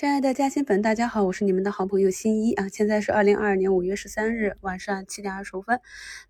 亲爱的嘉兴粉，大家好，我是你们的好朋友新一啊。现在是二零二二年五月十三日晚上七点二十五分。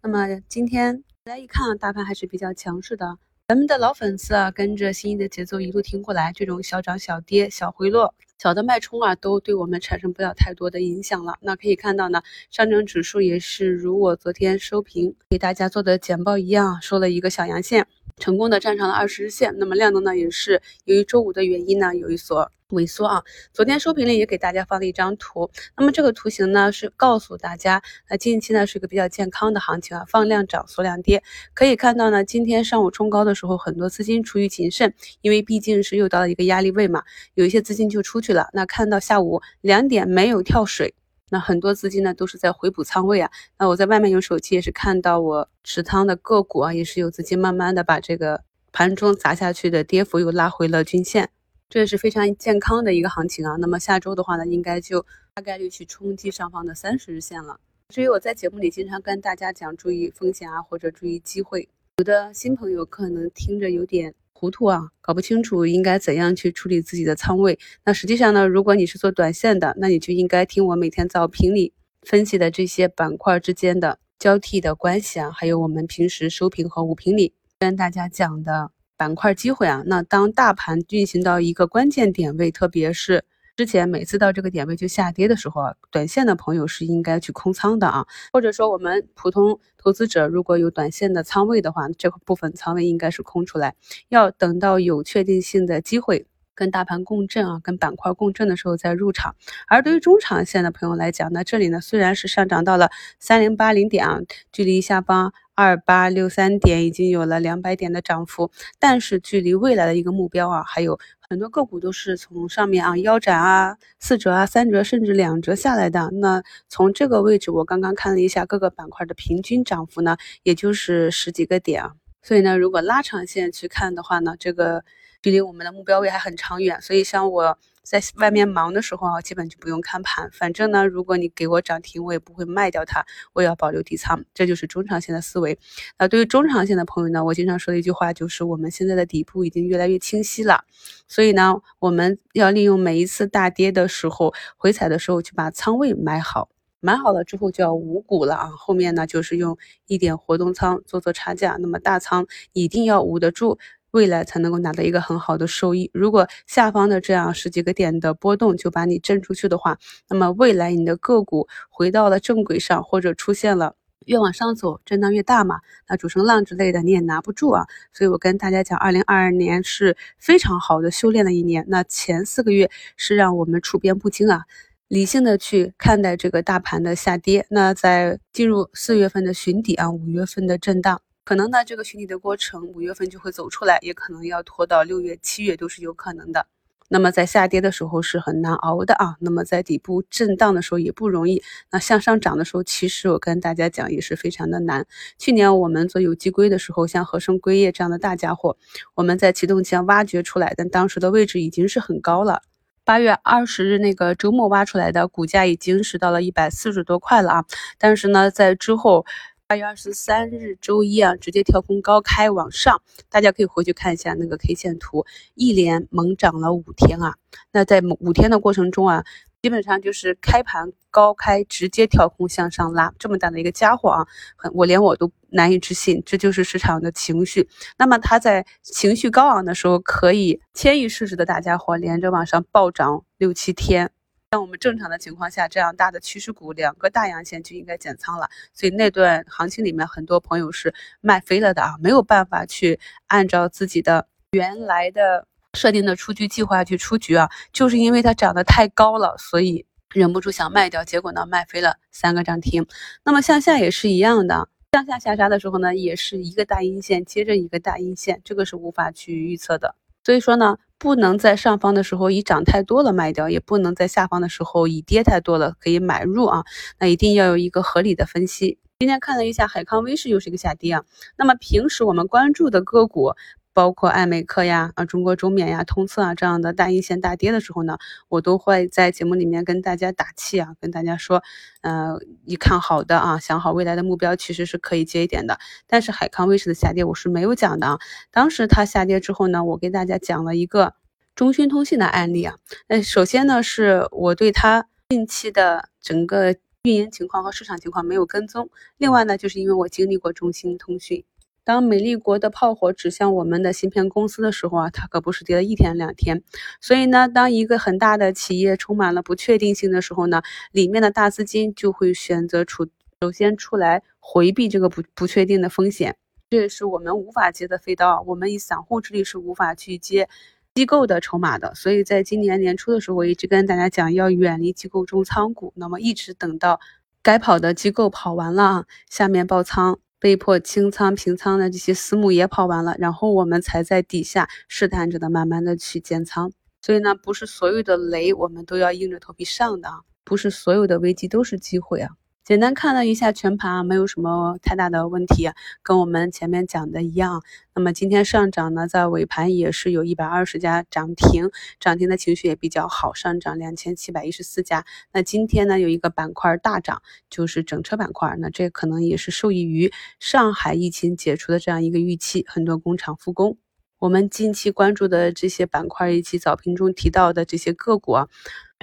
那么今天来一看啊，大盘还是比较强势的。咱们的老粉丝啊，跟着新一的节奏一路听过来，这种小涨小跌、小回落、小的脉冲啊，都对我们产生不了太多的影响了。那可以看到呢，上证指数也是如我昨天收评给大家做的简报一样，收了一个小阳线，成功的站上了二十日线。那么量能呢，也是由于周五的原因呢，有一所。萎缩啊！昨天收评里也给大家放了一张图，那么这个图形呢是告诉大家，那近期呢是一个比较健康的行情啊，放量涨，缩量跌。可以看到呢，今天上午冲高的时候，很多资金出于谨慎，因为毕竟是又到了一个压力位嘛，有一些资金就出去了。那看到下午两点没有跳水，那很多资金呢都是在回补仓位啊。那我在外面用手机也是看到我持仓的个股啊，也是有资金慢慢的把这个盘中砸下去的跌幅又拉回了均线。这也是非常健康的一个行情啊，那么下周的话呢，应该就大概率去冲击上方的三十日线了。至于我在节目里经常跟大家讲注意风险啊，或者注意机会，有的新朋友可能听着有点糊涂啊，搞不清楚应该怎样去处理自己的仓位。那实际上呢，如果你是做短线的，那你就应该听我每天早评里分析的这些板块之间的交替的关系啊，还有我们平时收评和午评里跟大家讲的。板块机会啊，那当大盘运行到一个关键点位，特别是之前每次到这个点位就下跌的时候啊，短线的朋友是应该去空仓的啊，或者说我们普通投资者如果有短线的仓位的话，这个部分仓位应该是空出来，要等到有确定性的机会跟大盘共振啊，跟板块共振的时候再入场。而对于中长线的朋友来讲，那这里呢虽然是上涨到了三零八零点啊，距离下方。二八六三点已经有了两百点的涨幅，但是距离未来的一个目标啊，还有很多个股都是从上面啊腰斩啊四折啊三折甚至两折下来的。那从这个位置，我刚刚看了一下各个板块的平均涨幅呢，也就是十几个点啊。所以呢，如果拉长线去看的话呢，这个距离我们的目标位还很长远。所以像我。在外面忙的时候啊，基本就不用看盘。反正呢，如果你给我涨停，我也不会卖掉它，我也要保留底仓。这就是中长线的思维。那对于中长线的朋友呢，我经常说的一句话就是，我们现在的底部已经越来越清晰了。所以呢，我们要利用每一次大跌的时候、回踩的时候，去把仓位买好。买好了之后就要捂股了啊。后面呢，就是用一点活动仓做做差价。那么大仓一定要捂得住。未来才能够拿到一个很好的收益。如果下方的这样十几个点的波动就把你震出去的话，那么未来你的个股回到了正轨上，或者出现了越往上走震荡越大嘛，那主升浪之类的你也拿不住啊。所以我跟大家讲，二零二二年是非常好的修炼的一年。那前四个月是让我们处变不惊啊，理性的去看待这个大盘的下跌。那在进入四月份的寻底啊，五月份的震荡。可能呢，这个寻底的过程五月份就会走出来，也可能要拖到六月、七月都是有可能的。那么在下跌的时候是很难熬的啊，那么在底部震荡的时候也不容易。那向上涨的时候，其实我跟大家讲也是非常的难。去年我们做有机硅的时候，像合生硅业这样的大家伙，我们在启动前挖掘出来，但当时的位置已经是很高了。八月二十日那个周末挖出来的股价已经是到了一百四十多块了啊，但是呢，在之后。八月二十三日周一啊，直接跳空高开往上，大家可以回去看一下那个 K 线图，一连猛涨了五天啊。那在五天的过程中啊，基本上就是开盘高开直接跳空向上拉，这么大的一个家伙啊，很我连我都难以置信，这就是市场的情绪。那么它在情绪高昂的时候，可以千亿市值的大家伙连着往上暴涨六七天。像我们正常的情况下，这样大的趋势股，两个大阳线就应该减仓了。所以那段行情里面，很多朋友是卖飞了的啊，没有办法去按照自己的原来的设定的出局计划去出局啊，就是因为它涨得太高了，所以忍不住想卖掉，结果呢卖飞了三个涨停。那么向下也是一样的，向下下杀的时候呢，也是一个大阴线接着一个大阴线，这个是无法去预测的。所以说呢。不能在上方的时候以涨太多了卖掉，也不能在下方的时候以跌太多了可以买入啊。那一定要有一个合理的分析。今天看了一下海康威视又是一个下跌啊。那么平时我们关注的个股。包括爱美克呀、啊中国中免呀、通策啊这样的大阴线大跌的时候呢，我都会在节目里面跟大家打气啊，跟大家说，呃，你看好的啊，想好未来的目标，其实是可以接一点的。但是海康威视的下跌我是没有讲的啊，当时它下跌之后呢，我给大家讲了一个。中兴通信的案例啊。那首先呢，是我对它近期的整个运营情况和市场情况没有跟踪。另外呢，就是因为我经历过中兴通讯。当美丽国的炮火指向我们的芯片公司的时候啊，它可不是跌了一天两天。所以呢，当一个很大的企业充满了不确定性的时候呢，里面的大资金就会选择出首先出来回避这个不不确定的风险。这也是我们无法接的飞刀，我们以散户之力是无法去接机构的筹码的。所以在今年年初的时候，我一直跟大家讲要远离机构重仓股。那么一直等到该跑的机构跑完了，下面爆仓。被迫清仓平仓的这些私募也跑完了，然后我们才在底下试探着的慢慢的去减仓。所以呢，不是所有的雷我们都要硬着头皮上的啊，不是所有的危机都是机会啊。简单看了一下全盘啊，没有什么太大的问题，跟我们前面讲的一样。那么今天上涨呢，在尾盘也是有一百二十家涨停，涨停的情绪也比较好，上涨两千七百一十四家。那今天呢，有一个板块大涨，就是整车板块。那这可能也是受益于上海疫情解除的这样一个预期，很多工厂复工。我们近期关注的这些板块以及早评中提到的这些个股啊，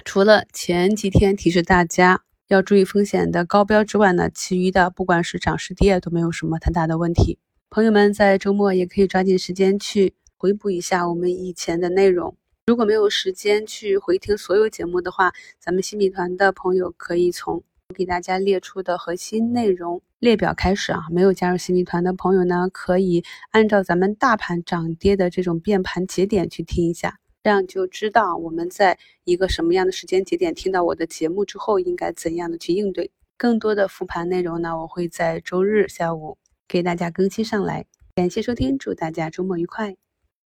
除了前几天提示大家。要注意风险的高标之外呢，其余的不管是涨是跌都没有什么太大的问题。朋友们在周末也可以抓紧时间去回补一下我们以前的内容。如果没有时间去回听所有节目的话，咱们新米团的朋友可以从我给大家列出的核心内容列表开始啊。没有加入新米团的朋友呢，可以按照咱们大盘涨跌的这种变盘节点去听一下。这样就知道我们在一个什么样的时间节点听到我的节目之后，应该怎样的去应对。更多的复盘内容呢，我会在周日下午给大家更新上来。感谢收听，祝大家周末愉快。